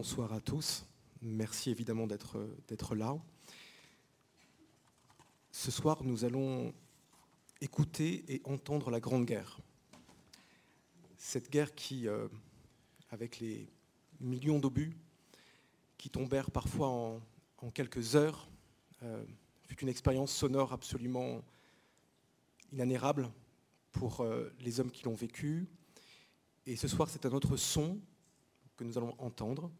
bonsoir à tous. Merci évidemment d'être là. Ce soir, nous allons écouter et entendre la Grande Guerre. Cette guerre qui, euh, avec les millions d'obus qui tombèrent parfois en, quelques heures, euh, fut une expérience sonore absolument inanérable pour euh, les hommes qui l'ont vécu. Et ce soir, c'est un autre son que nous allons entendre,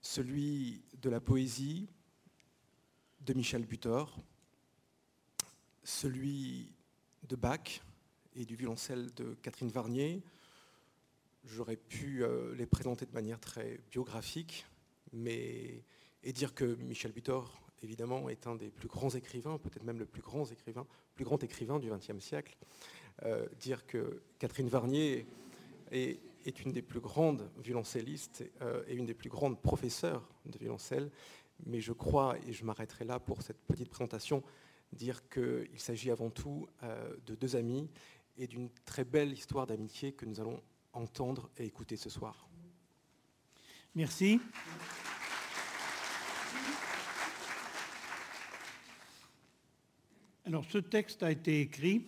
celui de la poésie de Michel Butor, celui de Bach et du violoncelle de Catherine Varnier. J'aurais pu euh, les présenter de manière très biographique, mais et dire que Michel Butor, évidemment, est un des plus grands écrivains, peut-être même le plus grand écrivain, plus grand écrivain du XXe siècle. Euh, dire que Catherine Varnier est, une des plus grandes violoncellistes euh, et une des plus grandes professeurs de violoncelle. Mais je crois, et je m'arrêterai là pour cette petite présentation, dire qu'il s'agit avant tout euh, de deux amis et d'une très belle histoire d'amitié que nous allons entendre et écouter ce soir. Merci. Alors ce texte a été écrit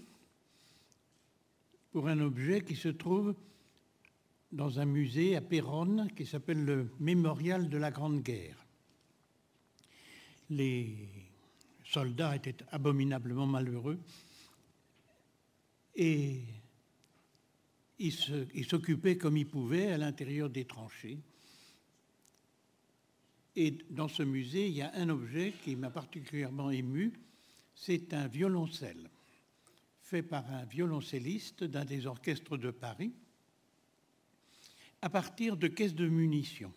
pour un objet qui se trouve dans un musée à Péronne qui s'appelle le Mémorial de la Grande Guerre. Les soldats étaient abominablement malheureux et ils s'occupaient comme ils pouvaient à l'intérieur des tranchées. Et dans ce musée, il y a un objet qui m'a particulièrement ému, c'est un violoncelle fait par un violoncelliste d'un des orchestres de Paris à partir de caisses de munitions.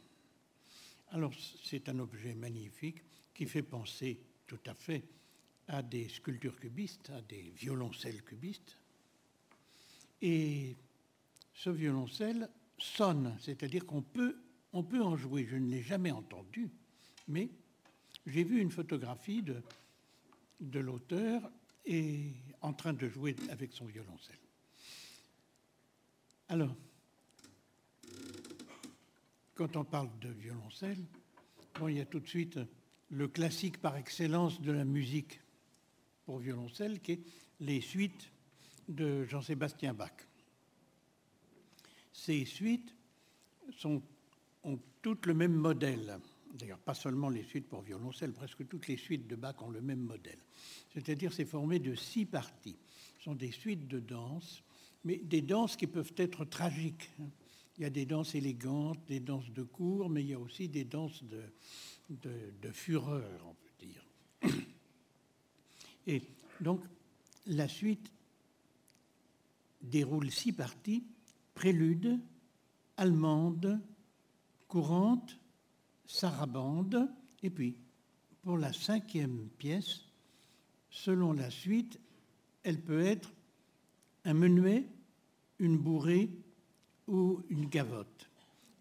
Alors c'est un objet magnifique qui fait penser tout à fait à des sculptures cubistes, à des violoncelles cubistes. Et ce violoncelle sonne, c'est-à-dire qu'on peut, on peut en jouer. Je ne l'ai jamais entendu, mais j'ai vu une photographie de, de l'auteur en train de jouer avec son violoncelle. Alors, quand on parle de violoncelle, bon, il y a tout de suite le classique par excellence de la musique pour violoncelle, qui est les suites de Jean-Sébastien Bach. Ces suites ont toutes le même modèle. D'ailleurs, pas seulement les suites pour violoncelle, presque toutes les suites de Bach ont le même modèle. C'est-à-dire, c'est formé de six parties. Ce sont des suites de danses, mais des danses qui peuvent être tragiques. Il y a des danses élégantes, des danses de cour, mais il y a aussi des danses de, de, fureur, on peut dire. Et donc, la suite déroule six parties prélude, allemande, courante, sarabande, et puis pour la cinquième pièce, selon la suite, elle peut être un menuet, une bourrée ou une gavotte.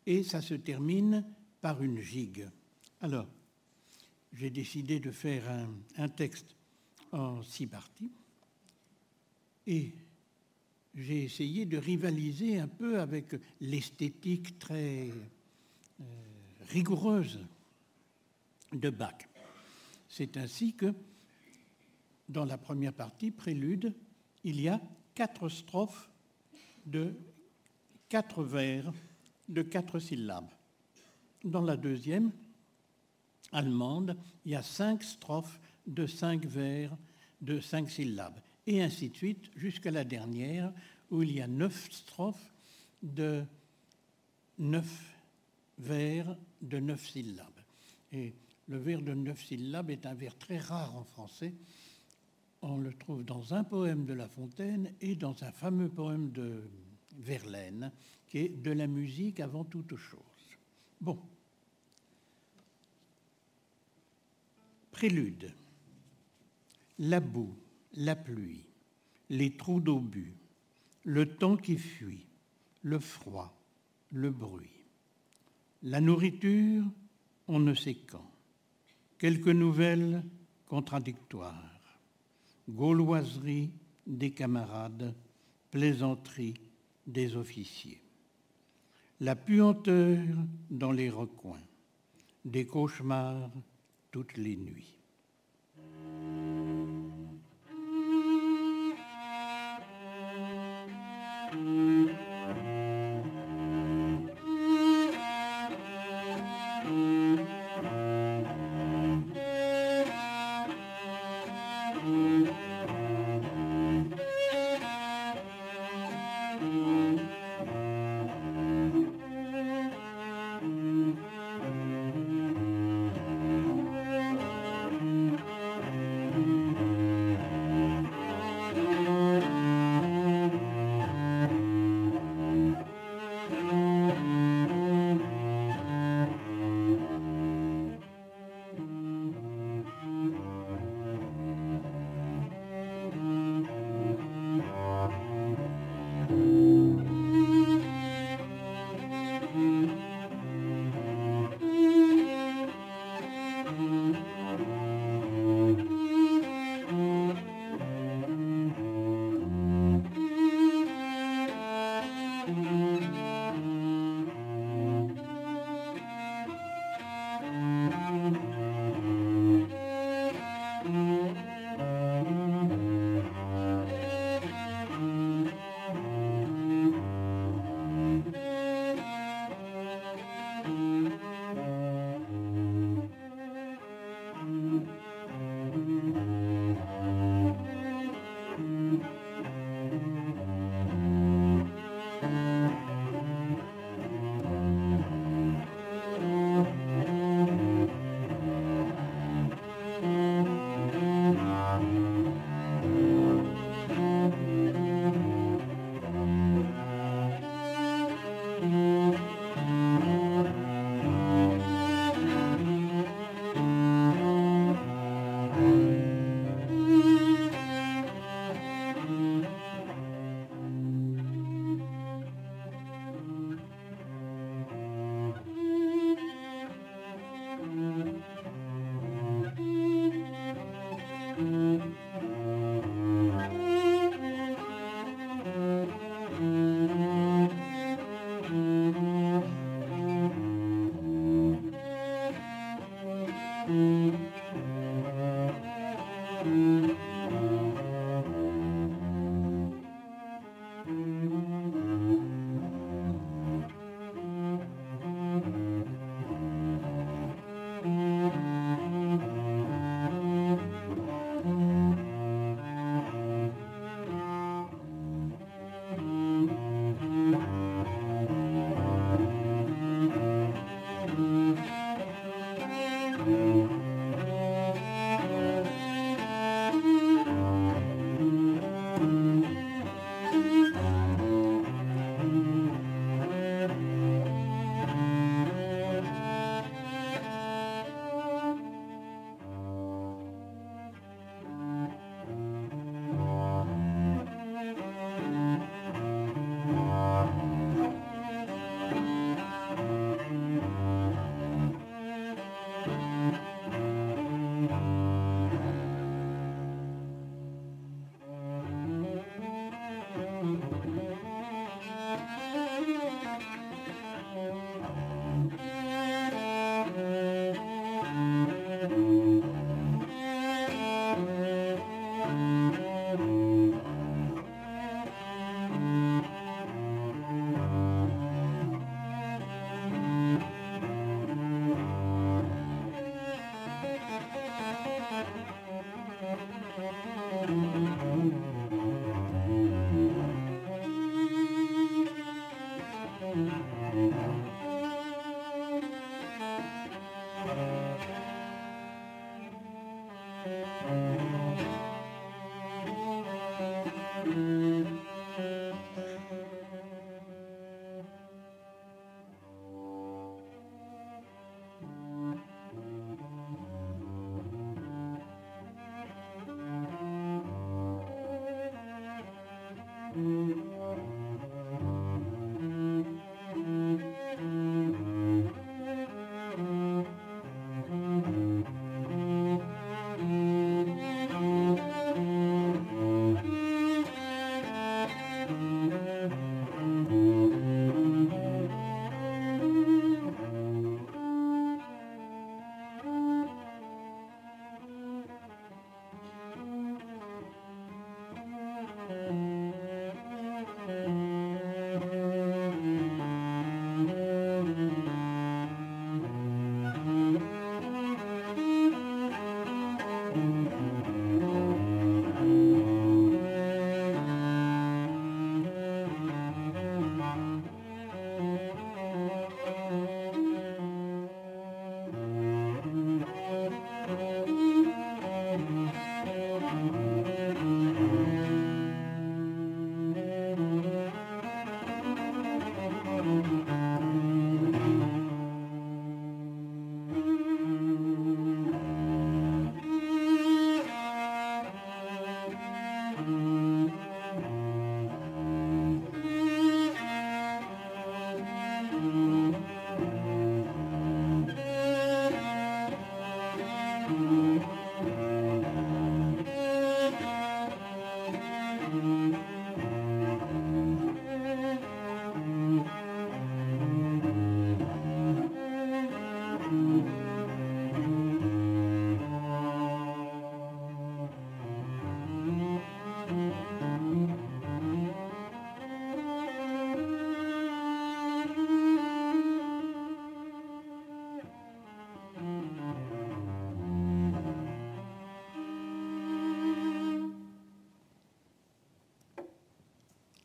Et ça se termine par une gigue. Alors, j'ai décidé de faire un, texte en six parties et j'ai essayé de rivaliser un peu avec l'esthétique très euh, rigoureuse de Bach. C'est ainsi que dans la première partie, prélude, il y a quatre strophes de quatre vers de quatre syllabes. Dans la deuxième, allemande, il y a cinq strophes de cinq vers de cinq syllabes. Et ainsi de suite jusqu'à la dernière, où il y a neuf strophes de neuf vers de neuf syllabes. Et le vers de neuf syllabes est un vers très rare en français, on le trouve dans un poème de La Fontaine et dans un fameux poème de Verlaine, qui est De la musique avant toute chose. Bon. Prélude. La boue, la pluie, les trous d'obus, le temps qui fuit, le froid, le bruit. La nourriture, on ne sait quand. Quelques nouvelles contradictoires gauloiserie des camarades, plaisanterie des officiers. la puanteur dans les recoins, des cauchemars toutes les nuits.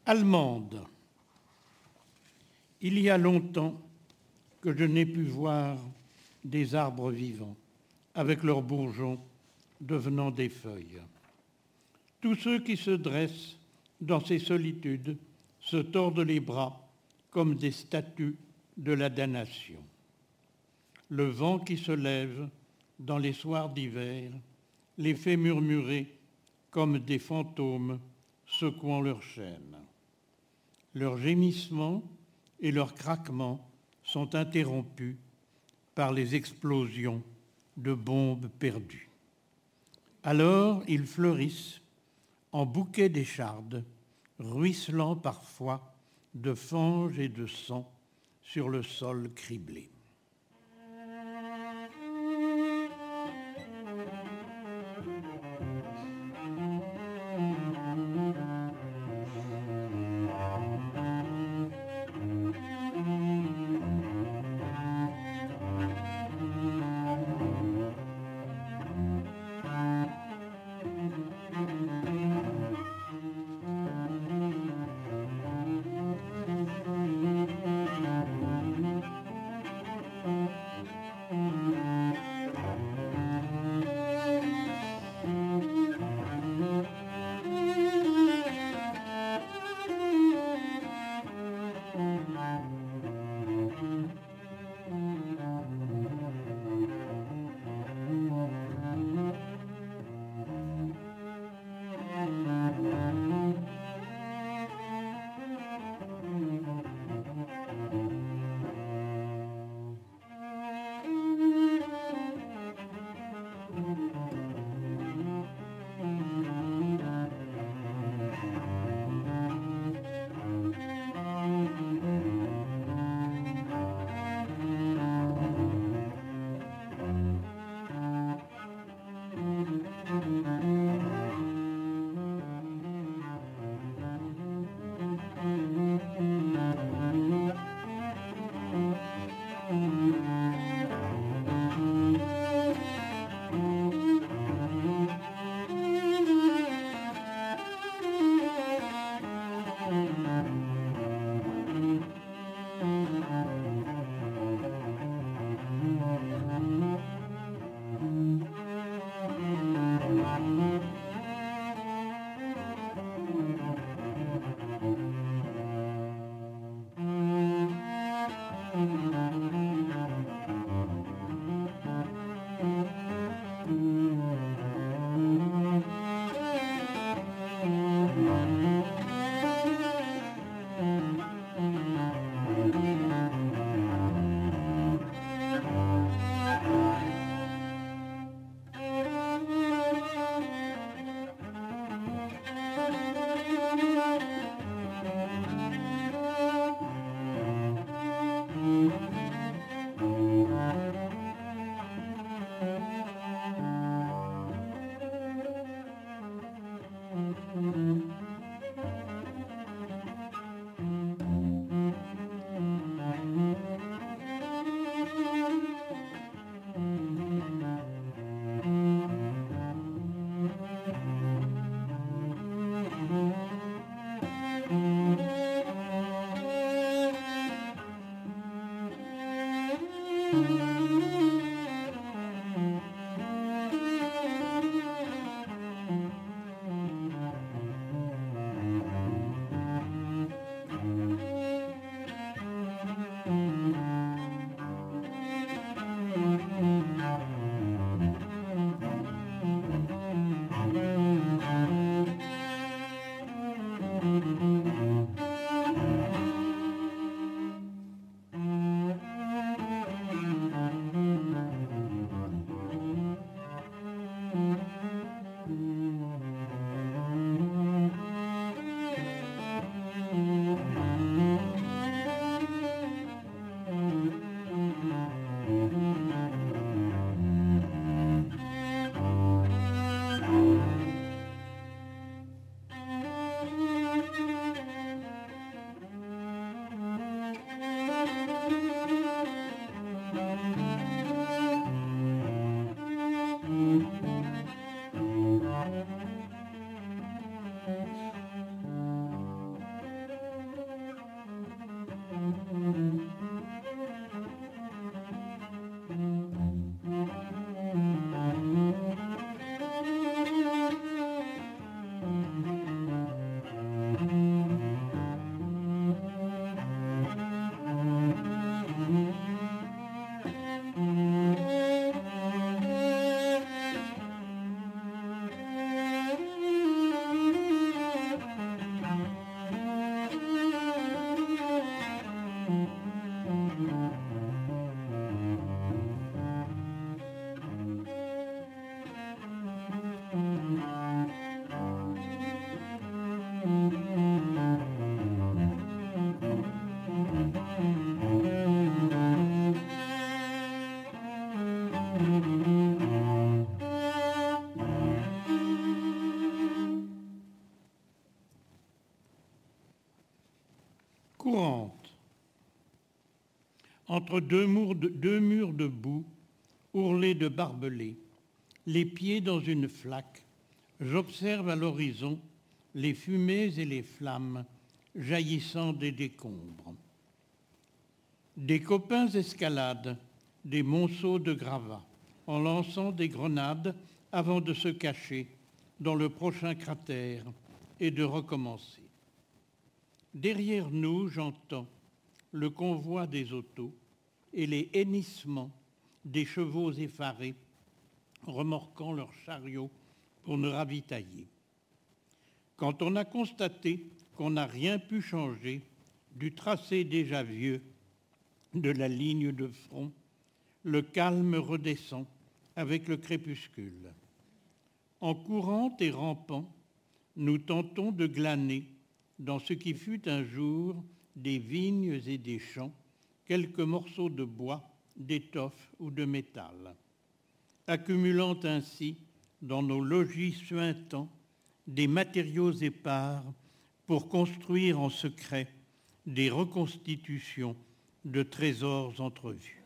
Allemande. Il y a longtemps que je n'ai pu voir des arbres vivants, avec leurs bourgeons devenant des feuilles. Tous ceux qui se dressent dans ces solitudes se tordent les bras comme des statues de la damnation. Le vent qui se lève dans les soirs d'hiver les fait murmurer comme des fantômes secouant leurs chaînes. Leurs gémissements et leurs craquements sont interrompus par les explosions de bombes perdues. Alors ils fleurissent en bouquets d'échardes, ruisselant parfois de fange et de sang sur le sol criblé. Entre deux murs de, boue, ourlés de barbelés, les pieds dans une flaque, j'observe à l'horizon les fumées et les flammes jaillissant des décombres. Des copains escaladent des monceaux de gravats en lançant des grenades avant de se cacher dans le prochain cratère et de recommencer. Derrière nous, j'entends le convoi des autos et les hennissements des chevaux effarés remorquant leurs chariots pour nous ravitailler. Quand on a constaté qu'on n'a rien pu changer du tracé déjà vieux de la ligne de front, le calme redescend avec le crépuscule. En courant et rampant, nous tentons de glaner dans ce qui fut un jour des vignes et des champs, quelques morceaux de bois, d'étoffe ou de métal, accumulant ainsi dans nos logis suintants des matériaux épars pour construire en secret des reconstitutions de trésors entrevus.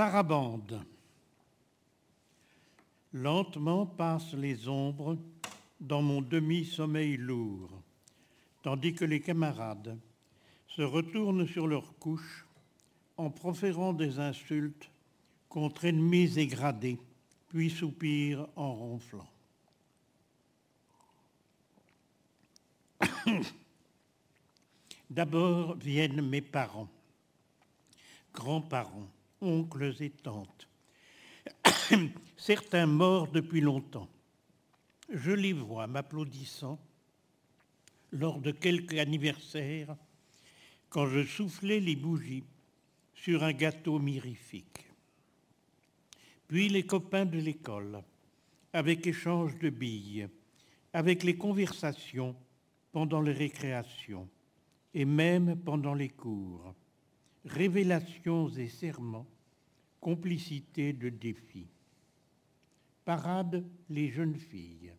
Sarabande. Lentement passent les ombres dans mon demi-sommeil lourd, tandis que les camarades se retournent sur leurs couches en proférant des insultes contre ennemis égradés, puis soupirent en ronflant. D'abord viennent mes parents, grands-parents, oncles et tantes, certains morts depuis longtemps. Je les vois m'applaudissant lors de quelques anniversaires quand je soufflais les bougies sur un gâteau mirifique. Puis les copains de l'école, avec échange de billes, avec les conversations pendant les récréations et même pendant les cours, révélations et serments, complicité de défis. Parade les jeunes filles,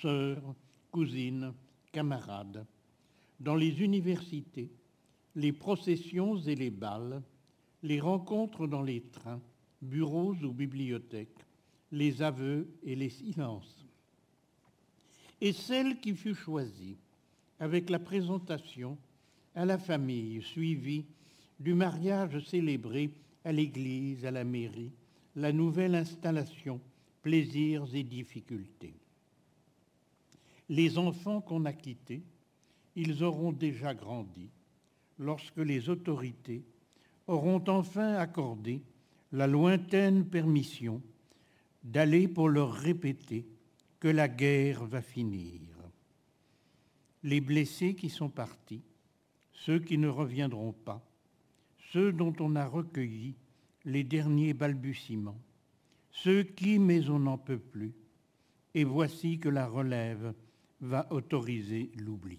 sœurs, cousines, camarades, dans les universités, les processions et les bals, les rencontres dans les trains, bureaux ou bibliothèques, les aveux et les silences. Et celle qui fut choisie avec la présentation à la famille, suivie du mariage célébré à l'église, à la mairie, la nouvelle installation, plaisirs et difficultés. Les enfants qu'on a quittés, ils auront déjà grandi lorsque les autorités auront enfin accordé la lointaine permission d'aller pour leur répéter que la guerre va finir. Les blessés qui sont partis, ceux qui ne reviendront pas, ceux dont on a recueilli les derniers balbutiements, ceux qui, mais on n'en peut plus, et voici que la relève va autoriser l'oubli.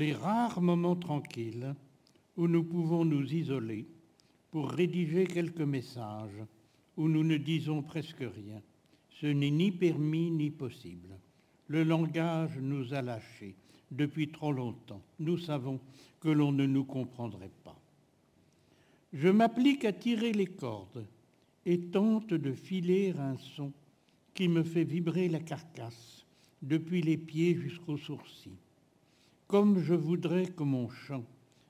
Les rares moments tranquilles où nous pouvons nous isoler pour rédiger quelques messages, où nous ne disons presque rien, ce n'est ni permis ni possible. Le langage nous a lâchés depuis trop longtemps. Nous savons que l'on ne nous comprendrait pas. Je m'applique à tirer les cordes et tente de filer un son qui me fait vibrer la carcasse depuis les pieds jusqu'aux sourcils. Comme je voudrais que mon chant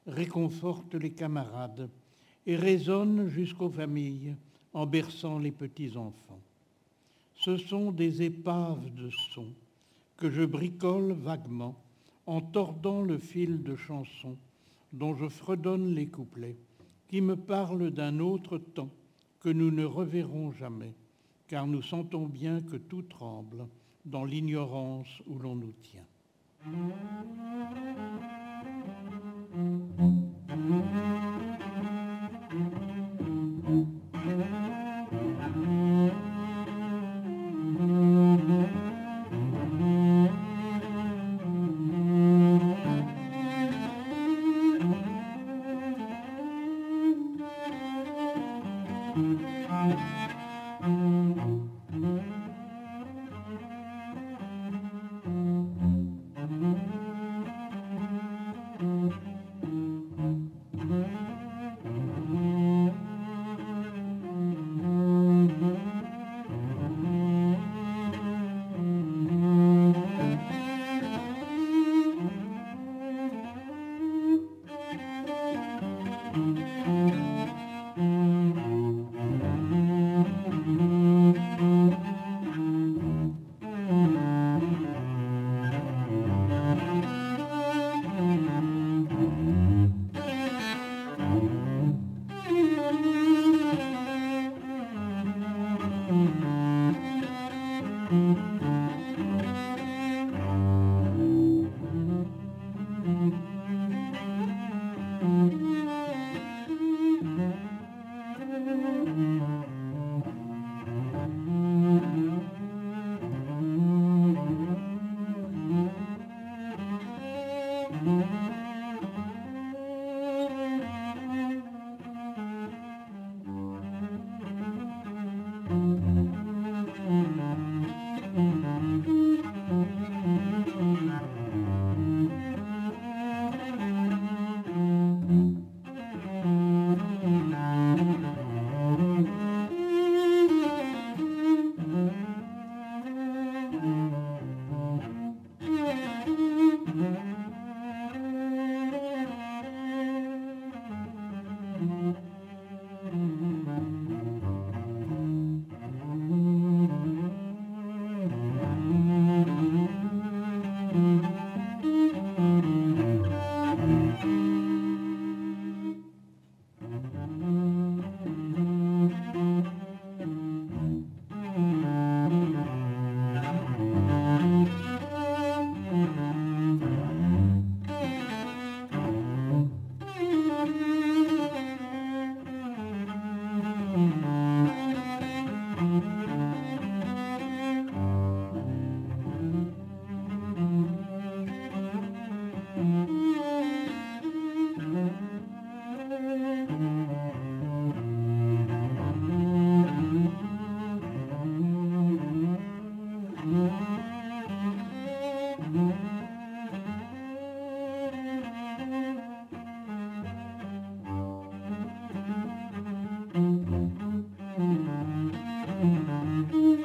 réconforte les camarades et résonne jusqu'aux familles en berçant les petits-enfants. Ce sont des épaves de sons que je bricole vaguement en tordant le fil de chansons dont je fredonne les couplets, qui me parlent d'un autre temps que nous ne reverrons jamais, car nous sentons bien que tout tremble dans l'ignorance où l'on nous tient. Mm-hmm.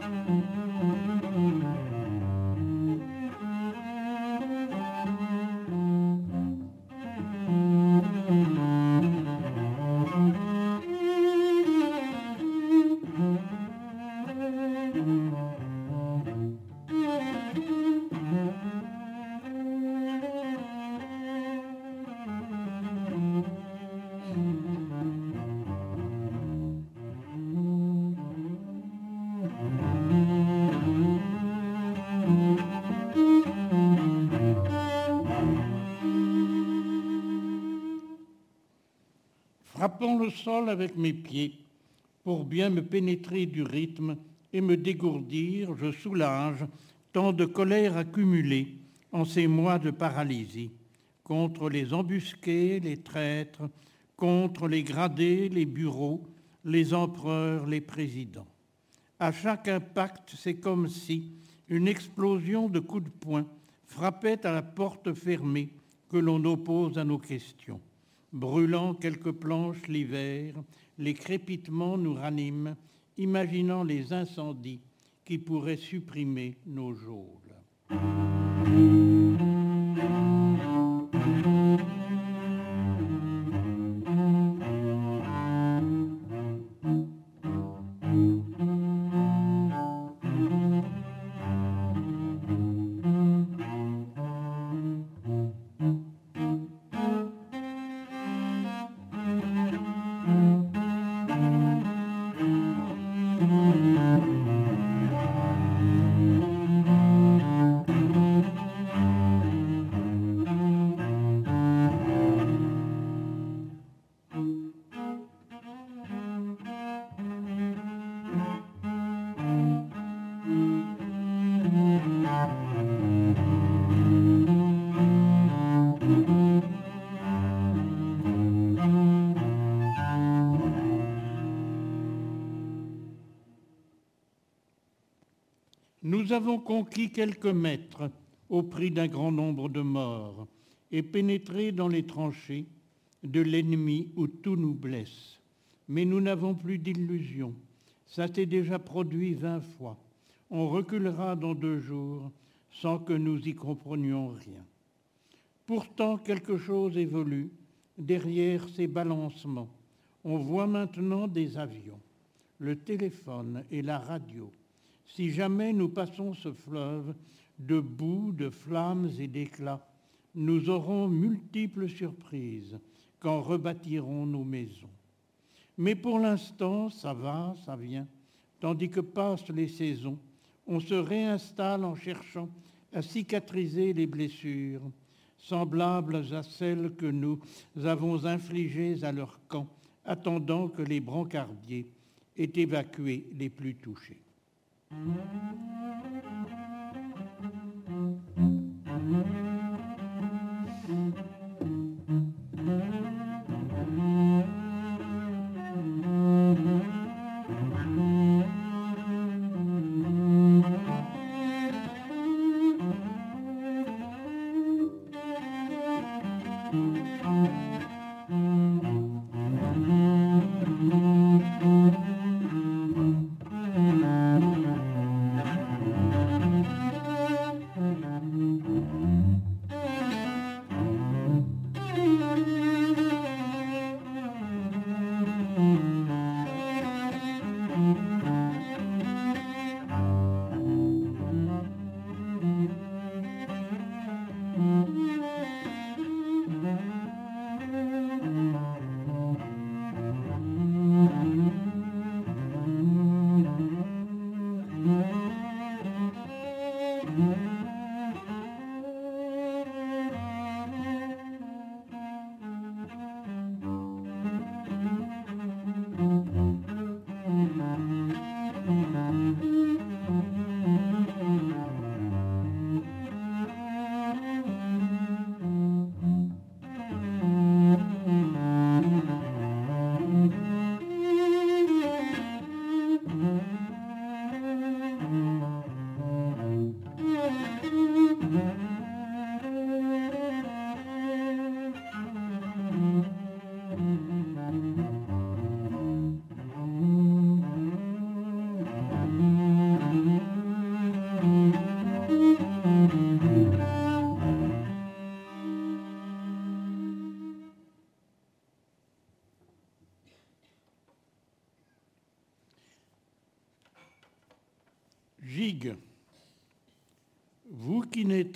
Mm-hmm. Le sol avec mes pieds pour bien me pénétrer du rythme et me dégourdir, je soulage tant de colère accumulée en ces mois de paralysie, contre les embusqués, les traîtres, contre les gradés, les bureaux, les empereurs, les présidents. À chaque impact, c'est comme si une explosion de coups de poing frappait à la porte fermée que l'on oppose à nos questions. Brûlant quelques planches l'hiver, les crépitements nous raniment, imaginant les incendies qui pourraient supprimer nos geôles. Conquis quelques mètres au prix d'un grand nombre de morts et pénétré dans les tranchées de l'ennemi où tout nous blesse. Mais nous n'avons plus d'illusions. Ça s'est déjà produit vingt fois. On reculera dans deux jours sans que nous y comprenions rien. Pourtant, quelque chose évolue derrière ces balancements. On voit maintenant des avions, le téléphone et la radio si jamais nous passons ce fleuve de boue, de flammes et d'éclats, nous aurons multiples surprises quand rebâtirons nos maisons. Mais pour l'instant, ça va, ça vient, tandis que passent les saisons, on se réinstalle en cherchant à cicatriser les blessures, semblables à celles que nous avons infligées à leur camp, attendant que les brancardiers aient évacué les plus touchés. Thank you.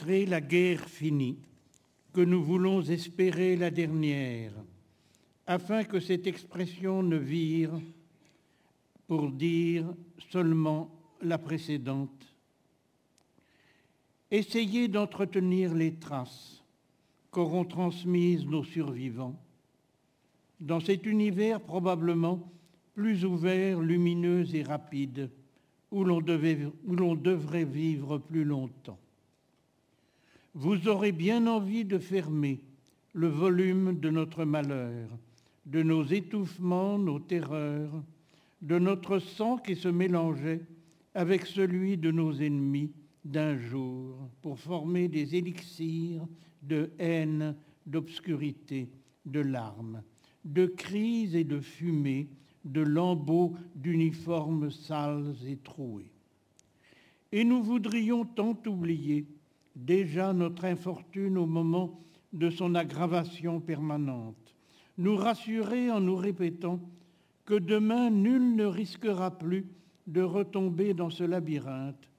La guerre finie, que nous voulons espérer la dernière, afin que cette expression ne vire pour dire seulement la précédente. Essayez d'entretenir les traces qu'auront transmises nos survivants dans cet univers probablement plus ouvert, lumineux et rapide où l'on devrait vivre plus longtemps. Vous aurez bien envie de fermer le volume de notre malheur, de nos étouffements, nos terreurs, de notre sang qui se mélangeait avec celui de nos ennemis d'un jour pour former des élixirs de haine, d'obscurité, de larmes, de cris et de fumée, de lambeaux d'uniformes sales et troués. Et nous voudrions tant oublier déjà notre infortune au moment de son aggravation permanente, nous rassurer en nous répétant que demain nul ne risquera plus de retomber dans ce labyrinthe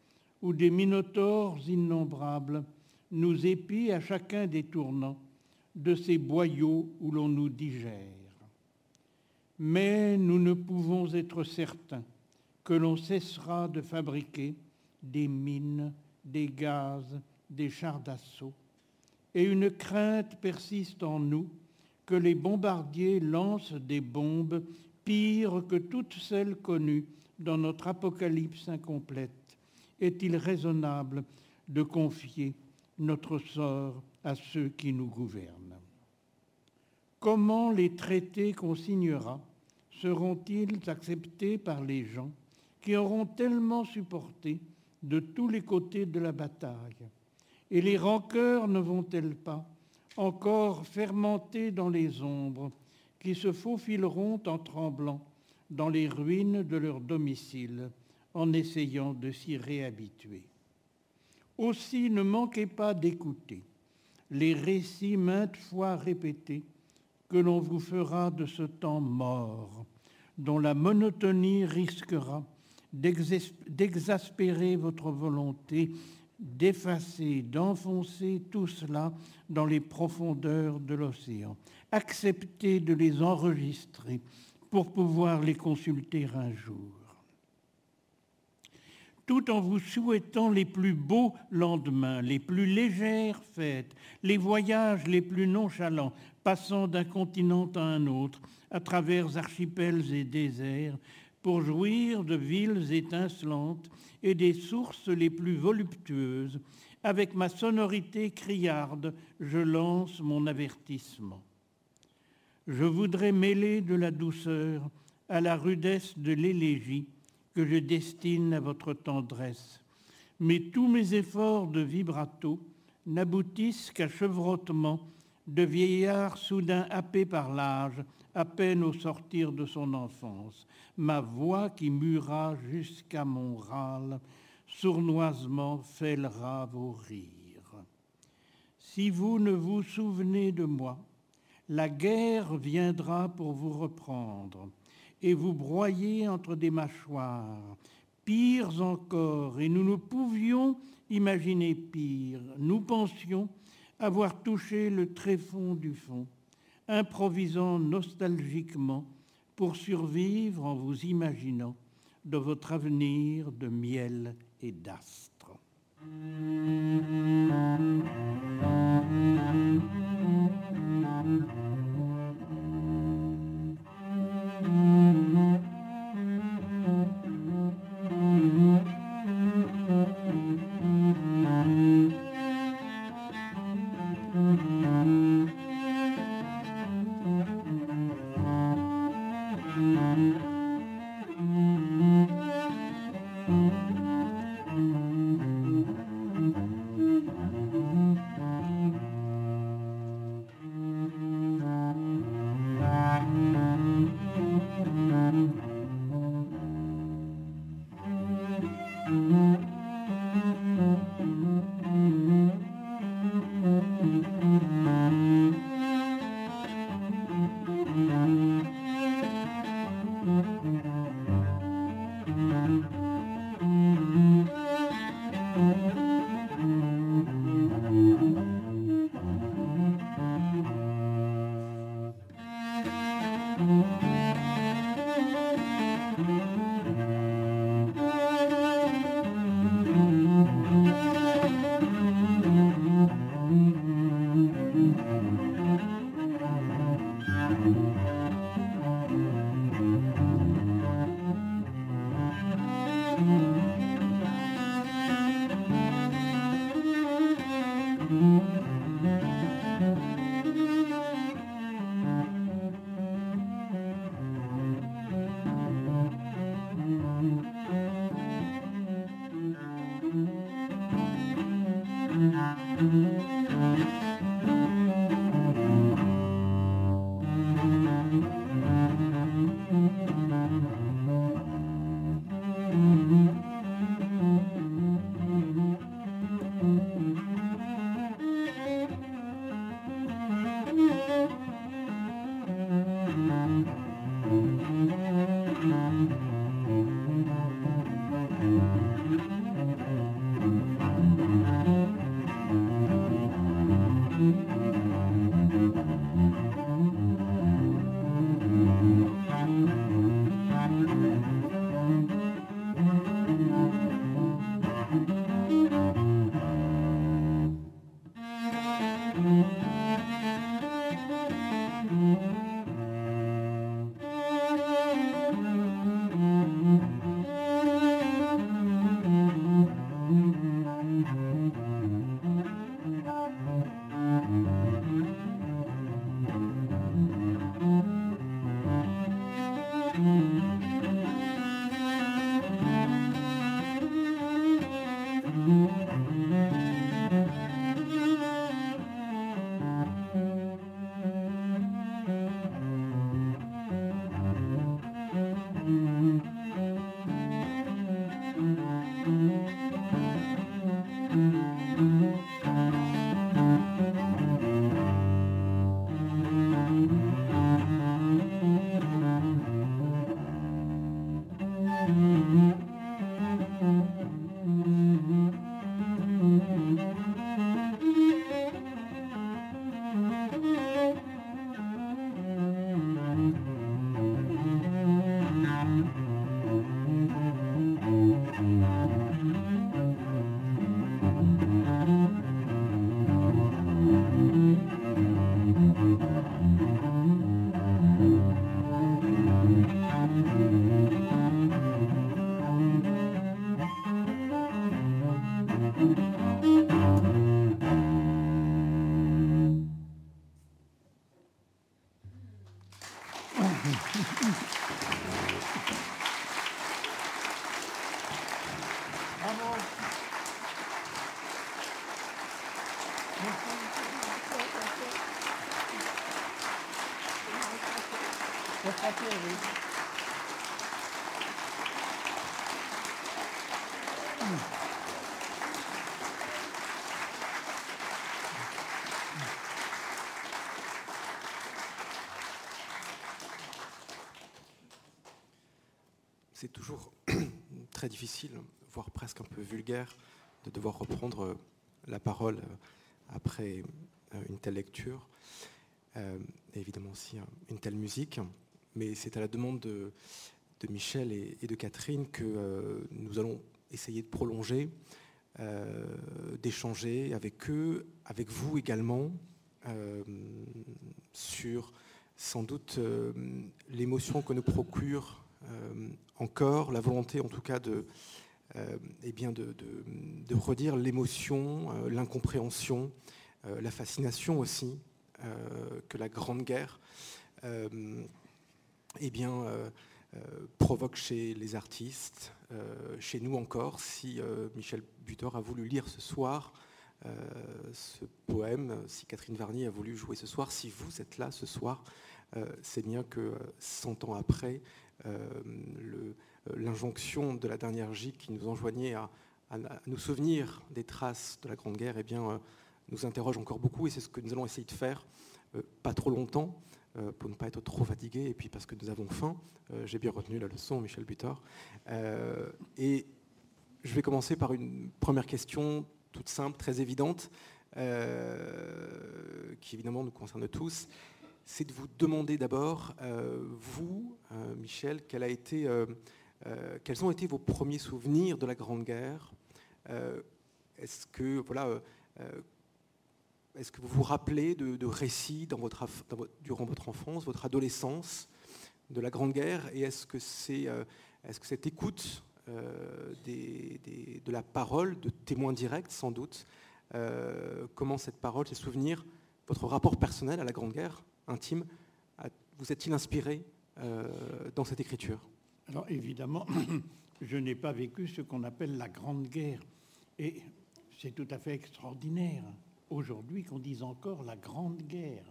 où des minotaures innombrables nous épient à chacun des tournants de ces boyaux où l'on nous digère. Mais nous ne pouvons être certains que l'on cessera de fabriquer des mines, des gaz, des chars d'assaut, et une crainte persiste en nous que les bombardiers lancent des bombes pires que toutes celles connues dans notre apocalypse incomplète. Est-il raisonnable de confier notre sort à ceux qui nous gouvernent? Comment les traités qu'on signera seront-ils acceptés par les gens qui auront tellement supporté de tous les côtés de la bataille? Et les rancœurs ne vont-elles pas encore fermenter dans les ombres qui se faufileront en tremblant dans les ruines de leur domicile en essayant de s'y réhabituer? Aussi ne manquez pas d'écouter les récits maintes fois répétés que l'on vous fera de ce temps mort, dont la monotonie risquera d'exaspérer votre volonté, d'effacer, d'enfoncer tout cela dans les profondeurs de l'océan. Acceptez de les enregistrer pour pouvoir les consulter un jour tout en vous souhaitant les plus beaux lendemains, les plus légères fêtes, les voyages les plus nonchalants, passant d'un continent à un autre, à travers archipels et déserts, pour jouir de villes étincelantes et des sources les plus voluptueuses. Avec ma sonorité criarde, je lance mon avertissement. Je voudrais mêler de la douceur à la rudesse de l'élégie que je destine à votre tendresse. Mais tous mes efforts de vibrato n'aboutissent qu'à chevrottement de vieillard soudain happé par l'âge, à peine au sortir de son enfance. Ma voix qui mûra jusqu'à mon râle, sournoisement fêlera vos rires. Si vous ne vous souvenez de moi, la guerre viendra pour vous reprendre et vous broyez entre des mâchoires. Pires encore, et nous ne pouvions imaginer pire, nous pensions avoir touché le tréfonds du fond, improvisant nostalgiquement pour survivre en vous imaginant de votre avenir de miel et d'astres. C'est toujours très difficile, voire presque un peu vulgaire, de devoir reprendre la parole après une telle lecture, et évidemment aussi une telle musique. Mais c'est à la demande de, Michel et, de Catherine que euh, nous allons essayer de prolonger, euh, d'échanger avec eux, avec vous également, euh, sur sans doute l'émotion que nous procure encore, la volonté en tout cas de, eh bien de, redire l'émotion, l'incompréhension, la fascination aussi que la Grande Guerre eh bien, euh, euh, provoque chez les artistes, euh, chez nous encore, si Michel Butor a voulu lire ce soir ce poème, si Catherine Varnier a voulu jouer ce soir, si vous êtes là ce soir, c'est bien que 100 ans après, l'injonction de la dernière J qui nous enjoignait à, nous souvenir des traces de la Grande Guerre, eh bien, nous interroge encore beaucoup et c'est ce que nous allons essayer de faire, pas trop longtemps, euh, pour ne pas être trop fatigué, et puis parce que nous avons faim. Euh, j'ai bien retenu la leçon, Michel Butor. Euh, et je vais commencer par une première question toute simple, très évidente, qui évidemment nous concerne tous. C'est de vous demander d'abord, vous, Michel, quel a été, quels ont été vos premiers souvenirs de la Grande Guerre? Est-ce que, voilà, est-ce que vous vous rappelez de, récits dans votre, durant votre enfance, votre adolescence, de la Grande Guerre? Et est-ce que, euh, est-ce que cette écoute euh, de la parole, de témoins directs sans doute, euh, comment cette parole, ces souvenirs, votre rapport personnel à la Grande Guerre, intime, vous est-il inspiré dans cette écriture? Alors évidemment, je n'ai pas vécu ce qu'on appelle la Grande Guerre. Et c'est tout à fait extraordinaire aujourd'hui qu'on dise encore la Grande Guerre,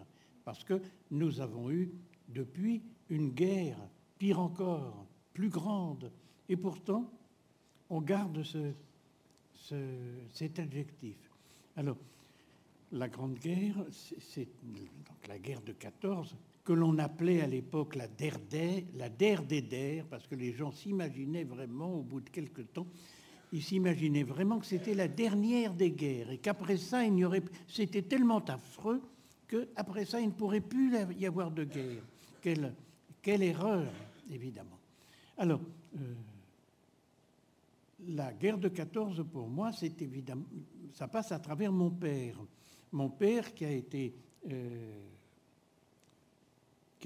parce que nous avons eu depuis une guerre, pire encore, plus grande, et pourtant on garde ce, cet adjectif. Alors, la Grande Guerre, c'est la guerre de 14, que l'on appelait à l'époque la der, la der des der, parce que les gens s'imaginaient vraiment, au bout de quelques temps, ils s'imaginaient vraiment que c'était la dernière des guerres et qu'après ça, il n'y aurait, c'était tellement affreux qu'après ça, il ne pourrait plus y avoir de guerre. Quelle, erreur, évidemment. Alors, euh, la guerre de 14, pour moi, c'est évidemment, ça passe à travers mon père. Mon père qui a été, euh,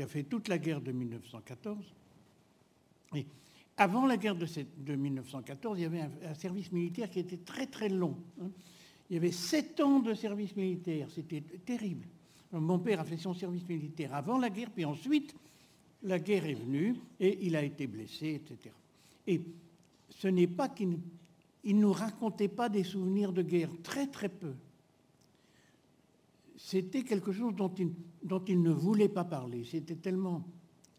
fait toute la guerre de 1914. Et avant la guerre de, 1914, il y avait un, service militaire qui était très très long. Hein. Il y avait sept ans de service militaire, c'était terrible. Mon père a fait son service militaire avant la guerre, puis ensuite, la guerre est venue et il a été blessé, etc. Et ce n'est pas qu'il ne nous racontait pas des souvenirs de guerre, très très peu. C'était quelque chose dont il, ne voulait pas parler. C'était tellement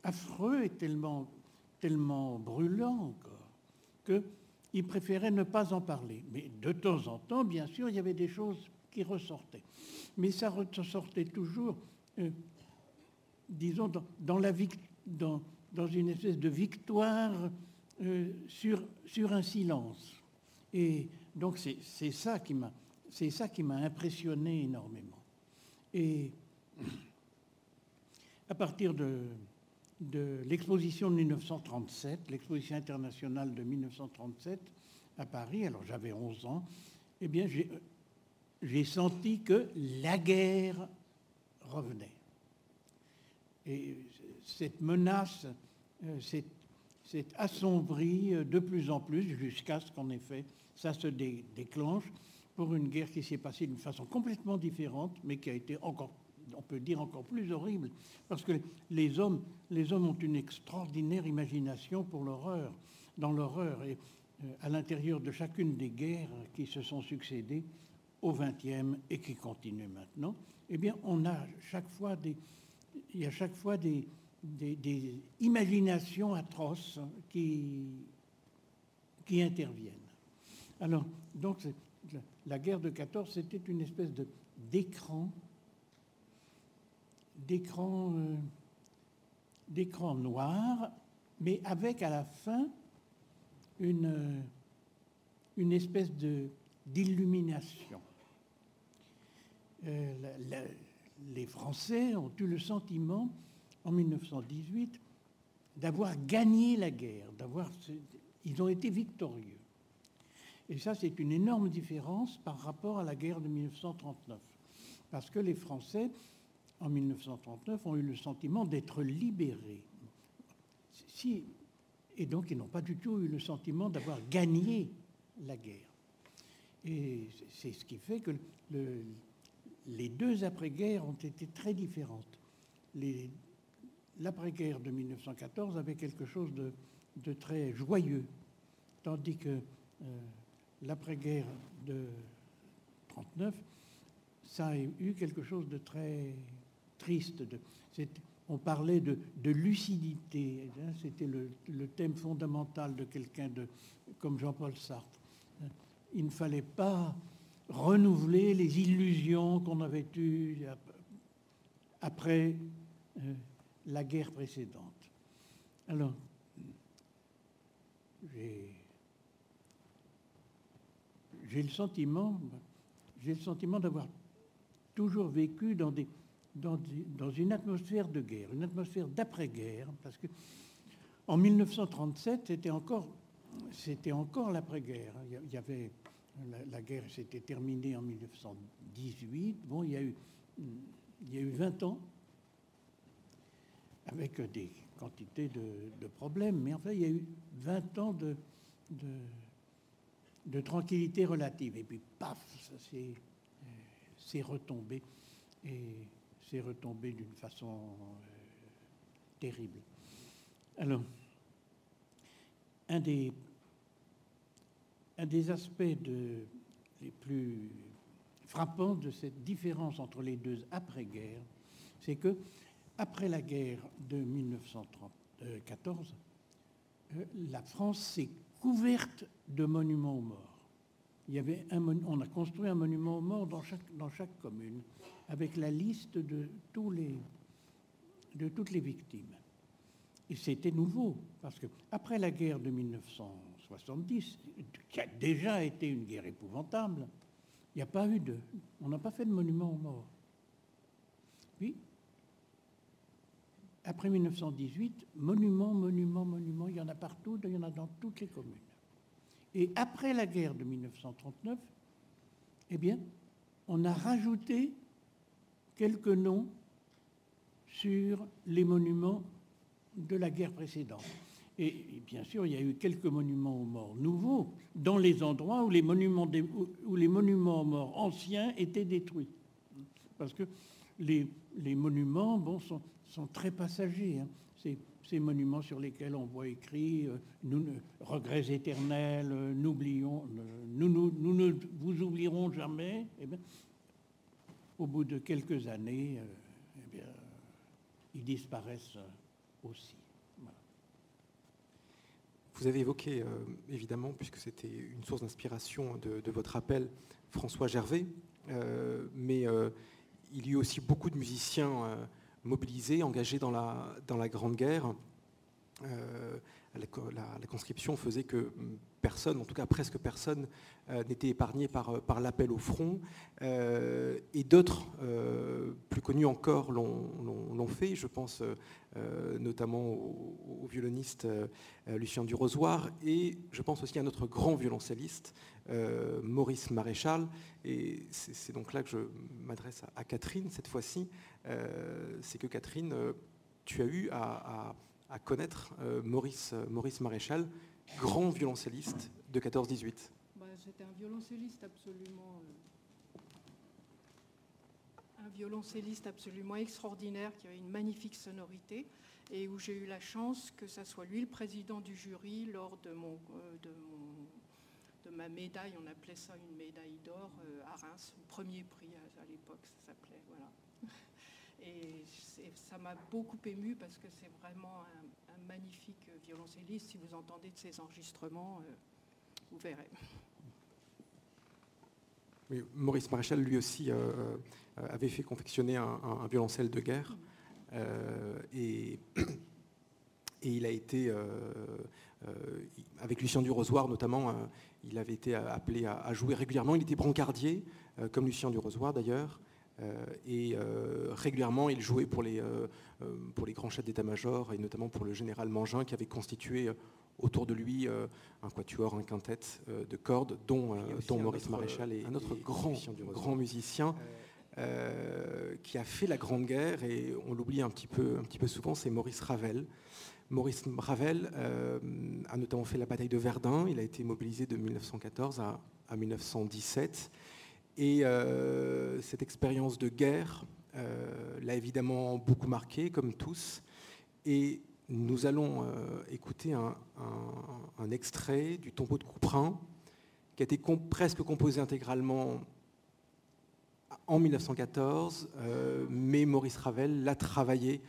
affreux et tellement, tellement brûlant encore qu'il préférait ne pas en parler. Mais de temps en temps, bien sûr, il y avait des choses qui ressortaient. Mais ça ressortait toujours, euh, disons, dans, une espèce de victoire euh, sur, sur un silence. Et donc c'est ça qui m'a impressionné énormément. Et à partir de, l'exposition de 1937, l'exposition internationale de 1937 à Paris, alors j'avais 11 ans, eh bien j'ai senti que la guerre revenait. Et cette menace, euh, cette c'est assombri euh, de plus en plus jusqu'à ce qu'en effet, ça se déclenche pour une guerre qui s'est passée d'une façon complètement différente, mais qui a été encore, on peut dire, encore plus horrible. Parce que les hommes, les hommes ont une extraordinaire imagination pour l'horreur, dans l'horreur. Et euh, à l'intérieur de chacune des guerres qui se sont succédées au XXe et qui continuent maintenant, eh bien, on a chaque fois des, il y a chaque fois des, des, imaginations atroces qui, qui interviennent. Alors, donc, la guerre de 14, c'était une espèce d'écran, d'écran, euh, d'écran noir, mais avec à la fin une, une espèce de, d'illumination. Euh, les Français ont eu le sentiment en 1918 d'avoir gagné la guerre, d'avoir, ils ont été victorieux. Et ça, c'est une énorme différence par rapport à la guerre de 1939. Parce que les Français, en 1939, ont eu le sentiment d'être libérés. Et donc, ils n'ont pas du tout eu le sentiment d'avoir gagné la guerre. Et c'est ce qui fait que les deux après-guerres ont été très différentes. L'après-guerre de 1914 avait quelque chose de, très joyeux, tandis que euh, l'après-guerre de 1939, ça a eu quelque chose de très triste. De, on parlait de, lucidité, hein, c'était le, thème fondamental de quelqu'un comme Jean-Paul Sartre. Il ne fallait pas renouveler les illusions qu'on avait eues après euh, la guerre précédente. Alors, j'ai le sentiment, j'ai le sentiment d'avoir toujours vécu dans, des, dans, une atmosphère de guerre, une atmosphère d'après-guerre, parce que en 1937, c'était encore, c'était encore l'après-guerre. Il y avait la, guerre s'était terminée en 1918. Bon, il y a eu, il eu 20 ans avec des quantités de, problèmes. Mais enfin, il y a eu 20 ans de, de, tranquillité relative. Et puis, paf, ça s'est retombé. Et c'est retombé d'une façon euh, terrible. Alors, un des, aspects de, les plus frappant de cette différence entre les deux après-guerre, c'est que après la guerre de 1914, euh, la France s'est couverte de monuments aux morts. On a construit un monument aux morts dans chaque, commune, avec la liste de toutes les victimes. Et c'était nouveau, parce que après la guerre de 1970, qui a déjà été une guerre épouvantable, il n'y a pas eu de. On n'a pas fait de monument aux morts. Puis, après 1918, monument, monument, monument, il y en a partout, il y en a dans toutes les communes. Et après la guerre de 1939, eh bien, on a rajouté quelques noms sur les monuments de la guerre précédente. Et bien sûr, il y a eu quelques monuments aux morts nouveaux dans les endroits où les monuments, où les monuments aux morts anciens étaient détruits. Parce que les, les monuments bon, sont, sont très passagers. Hein. Ces, monuments sur lesquels on voit écrit euh, regrets éternels, euh, euh, nous, nous, nous, ne vous oublierons jamais. Eh bien, au bout de quelques années, eh ils disparaissent aussi. Vous avez évoqué, évidemment, puisque c'était une source d'inspiration de, votre appel, François Gervais, mais il y a aussi beaucoup de musiciens mobilisés, engagés dans la, Grande Guerre. Euh, la, conscription faisait que personne, en tout cas presque personne, euh, n'était épargné par, euh, par l'appel au front. et d'autres, plus connus encore, l'ont fait. Je pense notamment au, violoniste Lucien Durozoir et je pense aussi à notre grand violoncelliste, Maurice Maréchal. Et c'est donc là que je m'adresse à, Catherine cette fois-ci. c'est que Catherine, tu as eu à connaître euh, Maurice, euh, Maurice Maréchal, grand violoncelliste de 14-18 bah, C'était un violoncelliste absolument, euh, un violoncelliste absolument extraordinaire qui avait une magnifique sonorité et où j'ai eu la chance que ça soit lui le président du jury lors de mon, de, mon, de ma médaille, on appelait ça une médaille d'or à Reims, premier prix à, à l'époque, ça s'appelait. Voilà. Et ça m'a beaucoup ému parce que c'est vraiment un, magnifique violoncelliste. Si vous entendez de ses enregistrements, euh, vous verrez. Maurice Maréchal, lui aussi, euh, euh, avait fait confectionner un, violoncelle de guerre. et, et, il a été, avec Lucien Durozoir notamment, il avait été appelé à, à, jouer régulièrement. Il était brancardier, comme Lucien Durozoir d'ailleurs. Euh, et euh, régulièrement, il jouait pour les, euh, pour les grands chefs d'état-major, et notamment pour le général Mangin, qui avait constitué autour de lui un quatuor, un quintet de cordes, dont, dont Maurice Maréchal est un autre grand, grand musicien. qui a fait la Grande Guerre, et on l'oublie un, petit peu, un petit peu souvent, c'est Maurice Ravel. Maurice Ravel a notamment fait la bataille de Verdun, il a été mobilisé de 1914 à, à 1917. Et euh, cette expérience de guerre euh, l'a évidemment beaucoup marqué, comme tous. Et nous allons euh, écouter un, extrait du tombeau de Couperin, qui a été presque composé intégralement en 1914, mais Maurice Ravel l'a travaillé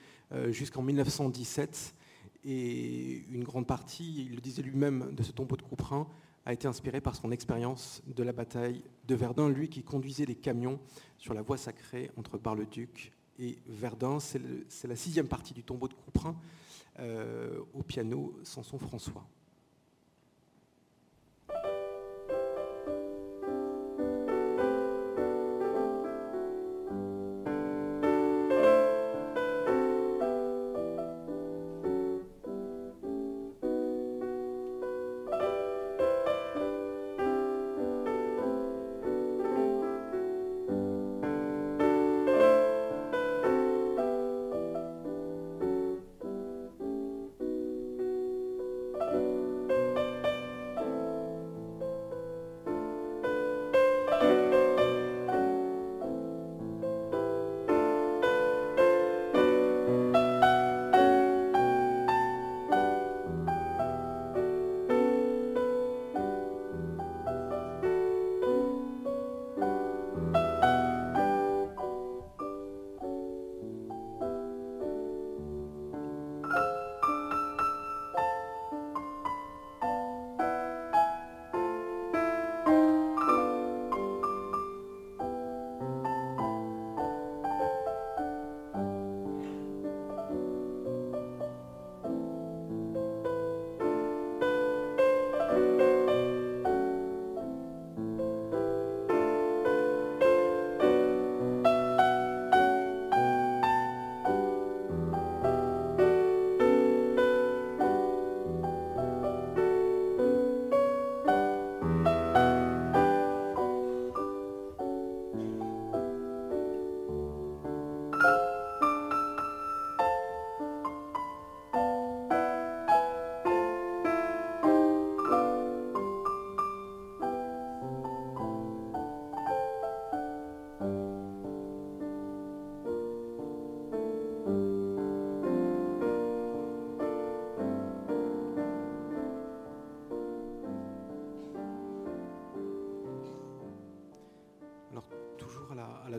jusqu'en 1917. Et une grande partie, il le disait lui-même, de ce tombeau de Couperin a été inspiré par son expérience de la bataille de Verdun, lui qui conduisait les camions sur la voie sacrée entre Bar-le-Duc et Verdun. C'est la sixième partie du tombeau de Couperin euh, au piano Samson François.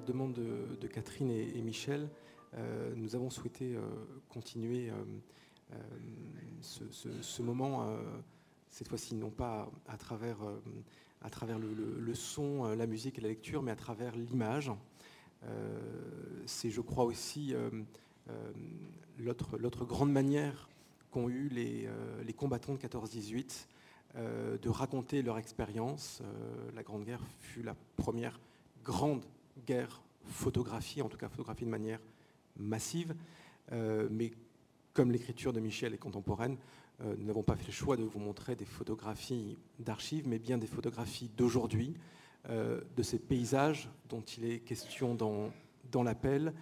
Demande de, Catherine et, Michel, nous avons souhaité continuer ce, moment, cette fois-ci non pas à travers, à travers le, son, la musique et la lecture, mais à travers l'image. C'est, je crois aussi, l'autre grande manière qu'ont eu les, les combattants de 14-18 euh, de raconter leur expérience. Euh, la Grande Guerre fut la première grande guerre photographiée, en tout cas photographiée de manière massive. Euh, mais comme l'écriture de Michel est contemporaine, nous n'avons pas fait le choix de vous montrer des photographies d'archives, mais bien des photographies d'aujourd'hui, de ces paysages dont il est question dans, dans l'appel.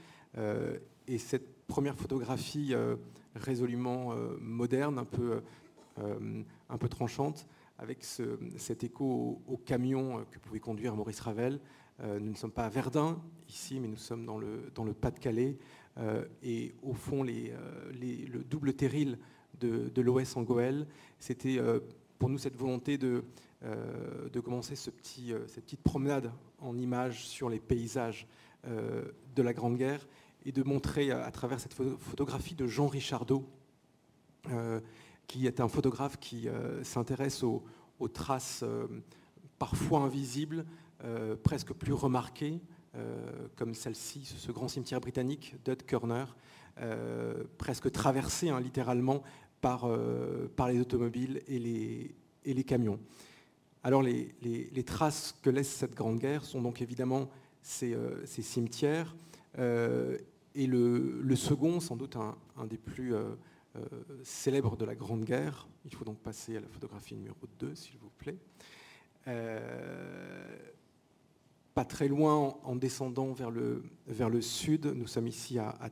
et cette première photographie résolument moderne, un peu euh, un peu tranchante, avec cet écho au, camion euh, que pouvait conduire Maurice Ravel. Euh, nous ne sommes pas à Verdun ici, mais nous sommes dans le, dans le Pas-de-Calais. et au fond, les, le double terril de, de l'OS en Goël, c'était pour nous cette volonté de, de commencer ce petit, cette petite promenade en images sur les paysages de la Grande Guerre et de montrer à, travers cette photographie de Jean Richardot, qui est un photographe qui euh, s'intéresse aux, traces euh, parfois invisibles, euh, presque plus remarquées, comme celle-ci, ce grand cimetière britannique d'Ud Kerner, presque traversé hein, littéralement par, les automobiles et les, camions. Alors les, traces que laisse cette grande guerre sont donc évidemment ces, cimetières, et le, second, sans doute un, des plus euh, célèbre de la Grande Guerre. Il faut donc passer à la photographie numéro 2, s'il vous plaît. Euh, pas très loin, en descendant vers le, vers le sud, nous sommes ici à, à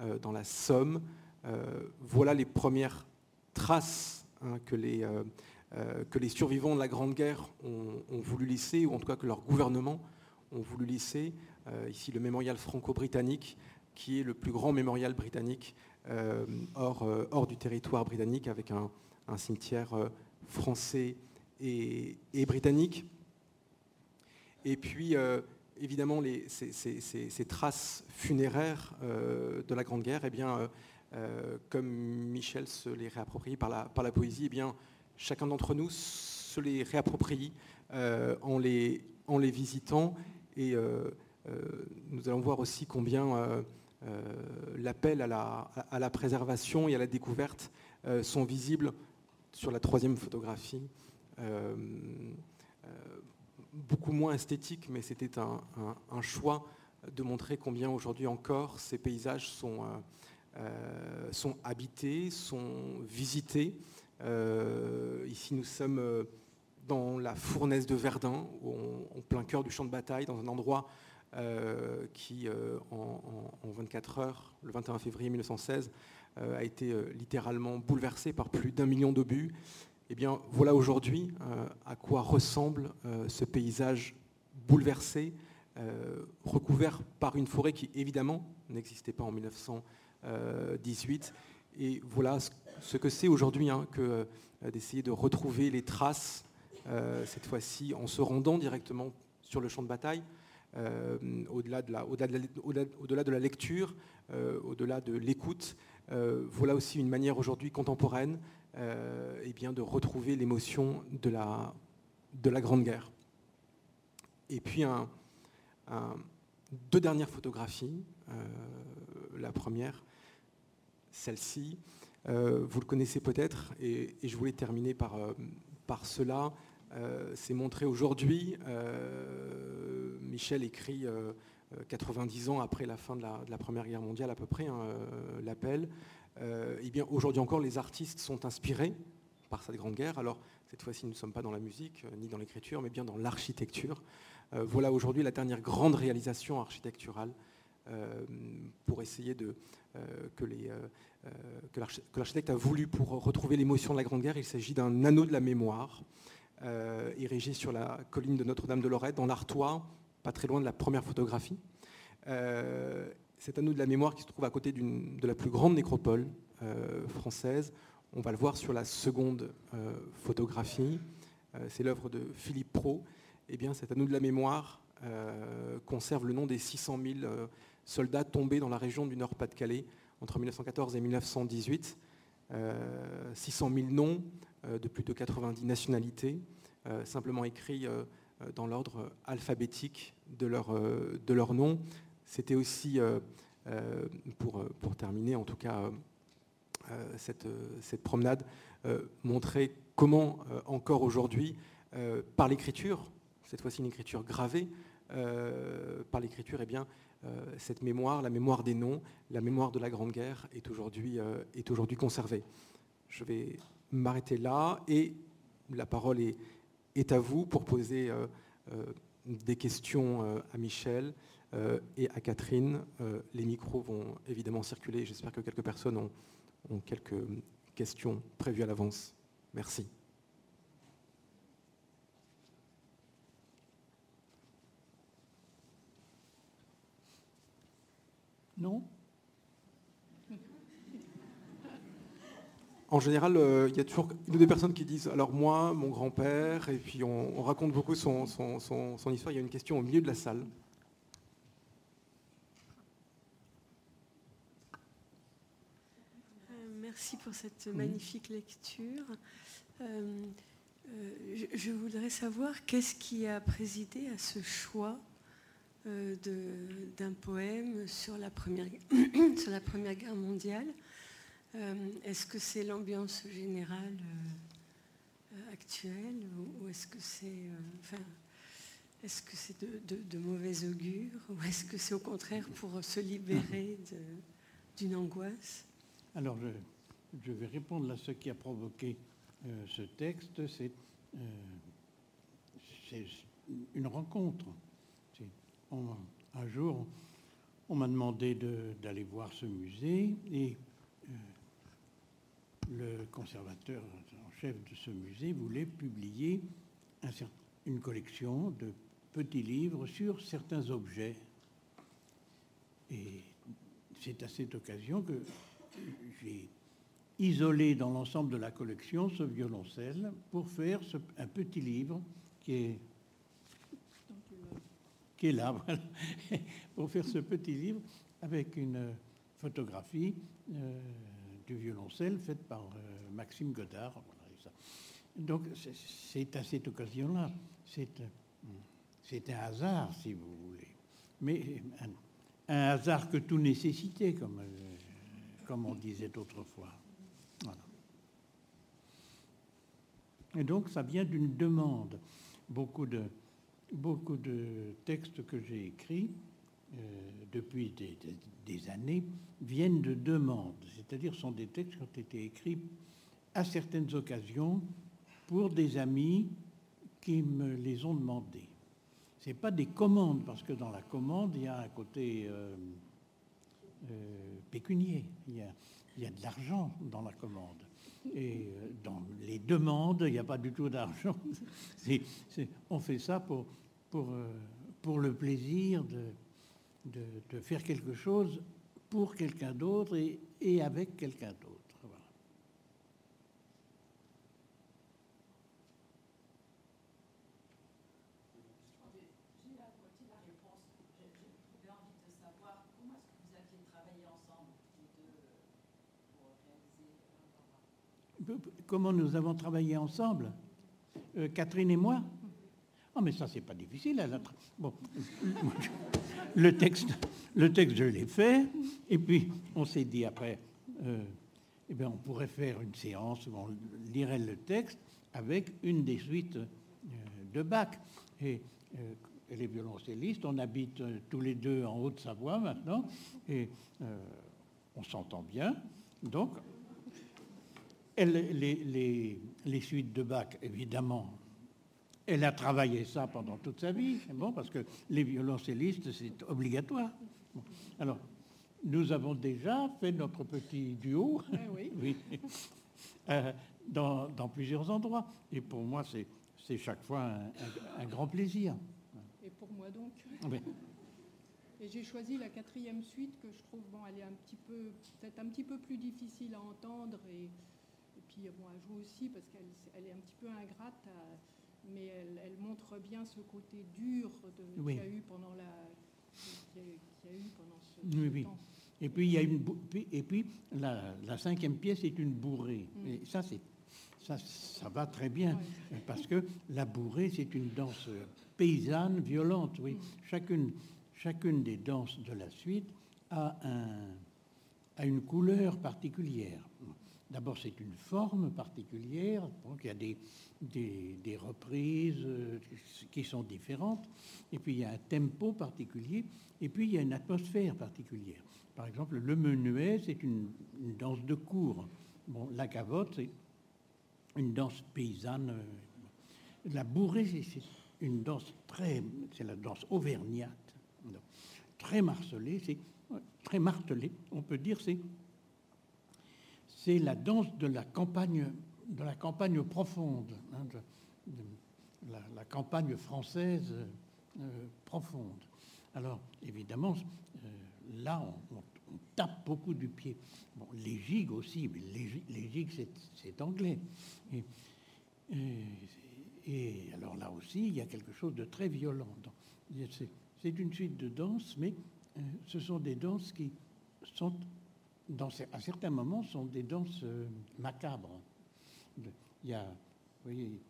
euh, dans la Somme. voilà les premières traces hein, que, les, que les survivants de la Grande Guerre ont, voulu laisser, ou en tout cas que leur gouvernement ont voulu laisser. ici, le mémorial franco-britannique, qui est le plus grand mémorial britannique euh, hors, euh, hors, du territoire britannique avec un, cimetière euh, français et, britannique. Et puis, évidemment, les, ces, traces funéraires de la Grande Guerre, eh bien, comme Michel se les réapproprie par la, la poésie, eh bien, chacun d'entre nous se les réapproprie en, les, en les visitant. Et nous allons voir aussi combien euh, l'appel à la, préservation et à la découverte euh, sont visibles sur la troisième photographie. Euh, beaucoup moins esthétique, mais c'était un, choix de montrer combien aujourd'hui encore ces paysages sont, sont habités, sont visités. ici, nous sommes dans la fournaise de Verdun, en plein cœur du champ de bataille, dans un endroit euh, qui, euh, en, 24 heures, le 21 février 1916, euh, a été littéralement bouleversé par plus d'un million d'obus. Eh bien, voilà aujourd'hui à quoi ressemble ce paysage bouleversé, recouvert par une forêt qui, évidemment, n'existait pas en 1918. Et voilà ce que c'est aujourd'hui hein, que d'essayer de retrouver les traces, cette fois-ci en se rendant directement sur le champ de bataille, euh, au-delà de, la, lecture, euh, au-delà de l'écoute. Euh, voilà aussi une manière aujourd'hui contemporaine eh bien, de retrouver l'émotion de la, de la Grande Guerre. Et puis deux dernières photographies. la première, celle-ci, vous le connaissez peut-être, et, je voulais terminer par, par cela. C'est montré aujourd'hui Michel écrit 90 euh, euh, ans après la fin de la, Première Guerre mondiale à peu près, hein, euh, l'appel. Eh bien, aujourd'hui encore, les artistes sont inspirés par cette grande guerre. Alors, cette fois-ci, nous ne sommes pas dans la musique ni dans l'écriture, mais bien dans l'architecture. voilà aujourd'hui la dernière grande réalisation architecturale pour essayer de, que, que l'architecte a voulu pour retrouver l'émotion de la Grande Guerre. Il s'agit d'un anneau de la mémoire érigé sur la colline de Notre-Dame de Lorette, dans l'Artois, pas très loin de la première photographie. Euh, cet anneau de la mémoire qui se trouve à côté de la plus grande nécropole euh, française. On va le voir sur la seconde euh, photographie. c'est l'œuvre de Philippe Pro. Eh bien, cet anneau de la mémoire conserve le nom des 600 000 soldats tombés dans la région du Nord-Pas-de-Calais entre 1914 et 1918. 600 000 noms de plus de 90 nationalités, simplement écrits dans l'ordre alphabétique de leur, de leur nom. C'était aussi, pour, pour terminer en tout cas, cette, cette promenade, montrer comment encore aujourd'hui, par l'écriture, cette fois-ci une écriture gravée, par l'écriture, eh bien, cette mémoire, la mémoire des noms, la mémoire de la Grande Guerre est aujourd'hui conservée. Je vais m'arrêter là et la parole est à vous pour poser des questions à Michel et à Catherine. Les micros vont évidemment circuler. J'espère que quelques personnes ont, quelques questions prévues à l'avance. Merci. Non? En général, euh, il y a toujours une ou deux personnes qui disent alors moi, mon grand-père, et puis on, on raconte beaucoup son, son, son, son, histoire. Il y a une question au milieu de la salle. Merci pour cette magnifique lecture. Euh, euh, je, je, voudrais savoir qu'est-ce qui a présidé à ce choix euh, d'un poème sur la, première, sur la Première Guerre mondiale. Euh, Est-ce que c'est l'ambiance générale euh, actuelle ou, est-ce que c'est est-ce que c'est de, mauvais augure ou est-ce que c'est au contraire pour se libérer d'une angoisse? Alors, je, vais répondre à ce qui a provoqué euh, ce texte. C'est euh, une rencontre. On, un jour, on m'a demandé d'aller voir ce musée et euh, le conservateur en chef de ce musée voulait publier un, une collection de petits livres sur certains objets. Et c'est à cette occasion que j'ai isolé dans l'ensemble de la collection ce violoncelle pour faire un petit livre qui est, qui est là, voilà, pour faire ce petit livre avec une photographie euh, violoncelle faite par euh, Maxime Godard. Donc c'est à cette occasion-là, c'est un hasard si vous voulez, mais un, un hasard que tout nécessitait, comme, euh, comme on disait autrefois. Voilà. Et donc, ça vient d'une demande. Beaucoup de, beaucoup de textes que j'ai écrits euh, depuis des, années viennent de demandes, c'est-à-dire sont des textes qui ont été écrits à certaines occasions pour des amis qui me les ont demandés. Ce n'est pas des commandes, parce que dans la commande, il y a un côté euh, euh, pécunier. Il y a, de l'argent dans la commande. Et dans les demandes, il n'y a pas du tout d'argent. on fait ça pour le plaisir de, de, faire quelque chose pour quelqu'un d'autre et, avec quelqu'un d'autre. Comment nous avons travaillé ensemble, euh, Catherine et moi. Oh, mais ça, c'est pas difficile. Elle a bon, le texte, le texte, je l'ai fait. Et puis, on s'est dit après, euh, eh bien, on pourrait faire une séance où on lirait le texte avec une des suites euh, de Bach. Et euh, les violoncellistes, on habite euh, tous les deux en Haute-Savoie maintenant, et on s'entend bien. Donc, elle, les, les, les, suites de Bach, évidemment, elle a travaillé ça pendant toute sa vie, bon, parce que les violoncellistes, c'est obligatoire. Bon. Alors, nous avons déjà fait notre petit duo, eh oui. oui. Euh, dans, dans, plusieurs endroits. Et pour moi, c'est chaque fois un, un, un, grand plaisir. Et pour moi donc oui. Et j'ai choisi la quatrième suite que je trouve, bon, elle est un petit peu, peut-être un petit peu plus difficile à entendre et, et puis bon, elle joue aussi parce qu'elle elle est un petit peu ingrate à, mais elle, elle montre bien ce côté dur de- Oui. qu'il y a eu pendant la qu'il y a- qu'il y a eu pendant ce, Oui, ce oui. temps. Et puis, il y a une et puis la, la cinquième pièce est une bourrée. Mm. Et ça, c'est, ça, ça va très bien, parce que la bourrée, c'est une danse paysanne, violente. Oui. Mm. Chacune, chacune des danses de la suite a, un, a une couleur particulière. D'abord, c'est une forme particulière. Donc, il y a des, reprises euh, qui sont différentes. Et puis, il y a un tempo particulier. Et puis, il y a une atmosphère particulière. Par exemple, le menuet, c'est une, danse de cour. Bon, la cavotte, c'est une danse paysanne. La bourrée, c'est- une danse très... C'est la danse auvergnate. Très c'est très martelée. On peut dire c'est c'est la danse de la campagne, de la campagne profonde, hein, la, campagne française euh, profonde. Alors, évidemment, euh, là, on, tape beaucoup du pied. Bon, les gigues aussi, mais les, gi- les gigues, c'est- anglais. Et, alors là aussi, il y a quelque chose de très violent. C'est une suite de danses, mais euh, ce sont des danses qui sont dans, à certains moments, sont des danses euh, macabres. Il y a, vous voyez,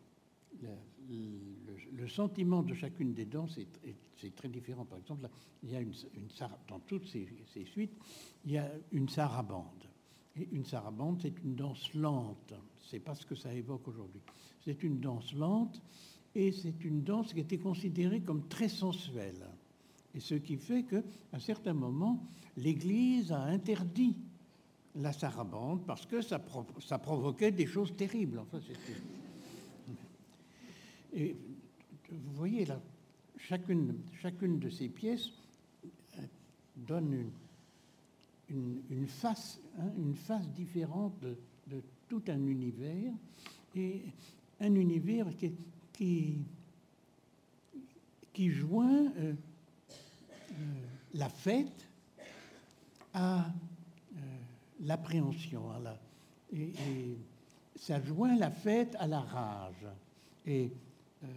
le, sentiment de chacune des danses est, très différent. Par exemple, il y a une, une dans toutes ces, ces suites, il y a une sarabande. Et une sarabande, c'est une danse lente. C'est pas ce que ça évoque aujourd'hui. C'est une danse lente et c'est une danse qui était considérée comme très sensuelle. Et ce qui fait que, à certains moments, l'Église a interdit la sarabande parce que ça, pro- ça provoquait des choses terribles. Enfin, et vous voyez là, chacune, chacune de ces pièces euh, donne une, une, face, hein, une face différente de, tout un univers et un univers qui, qui, joint euh, la fête à euh, l'appréhension. à la- et, et ça joint la fête à la rage. Et, euh,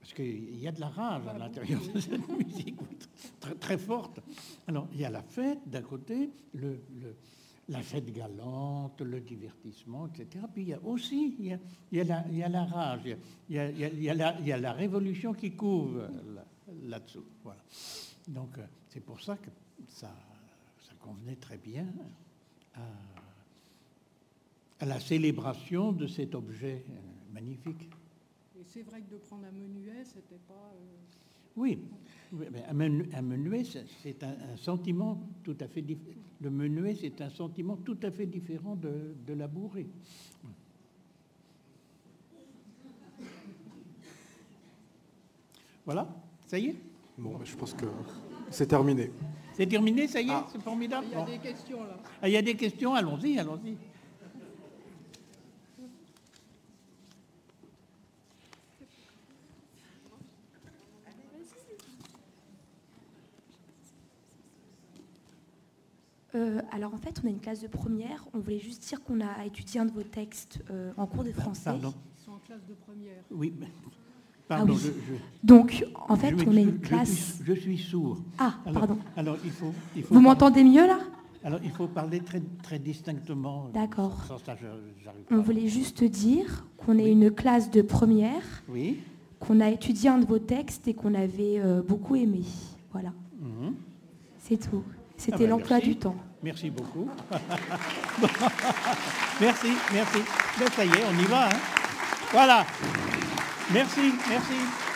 parce qu'il y a de la rage à l'intérieur de cette musique, très, très forte. Alors, il y a la fête d'un côté, le, le- la fête galante, le divertissement, etc. Puis il y a aussi il y a, il y a la, il y a la rage, il y a, il y la, révolution qui couvre là- là-dessous. Voilà. Donc, euh, c'est pour ça que ça, ça convenait très bien à, à la célébration de cet objet euh, magnifique. Et c'est vrai que de prendre un menuet, c'était pas. euh, Oui, un menu- un menuet, c'est- un, un sentiment tout à fait différent. Le menuet, c'est un sentiment tout à fait différent de, de la bourrée. Voilà, ça y est Bon, je pense que c'est terminé. C'est terminé, ça y est Ah. C'est formidable Il y a Bon. des questions là. Ah, il y a des questions Allons-y, allons-y. Euh, alors en fait, on a une classe de première. On voulait juste dire qu'on a étudié un de vos textes euh, en cours de français. Pardon. Ils sont en classe de première. Oui, mais- pardon, Ah oui. je, je- Donc en fait, on a une je classe. suis- Je suis sourd. Ah, Alors, pardon. alors, il faut, il faut Vous m'entendez mieux là? Alors, il faut parler très, très distinctement. D'accord. On voulait juste dire qu'on est Oui. une classe de première, Oui. qu'on a étudié un de vos textes et qu'on avait euh, beaucoup aimé. Voilà, mhm. c'est tout. C'était ben, l'emploi du temps. Merci beaucoup. merci, merci. Ben, ça y est, on y va. hein. Voilà. Merci, merci.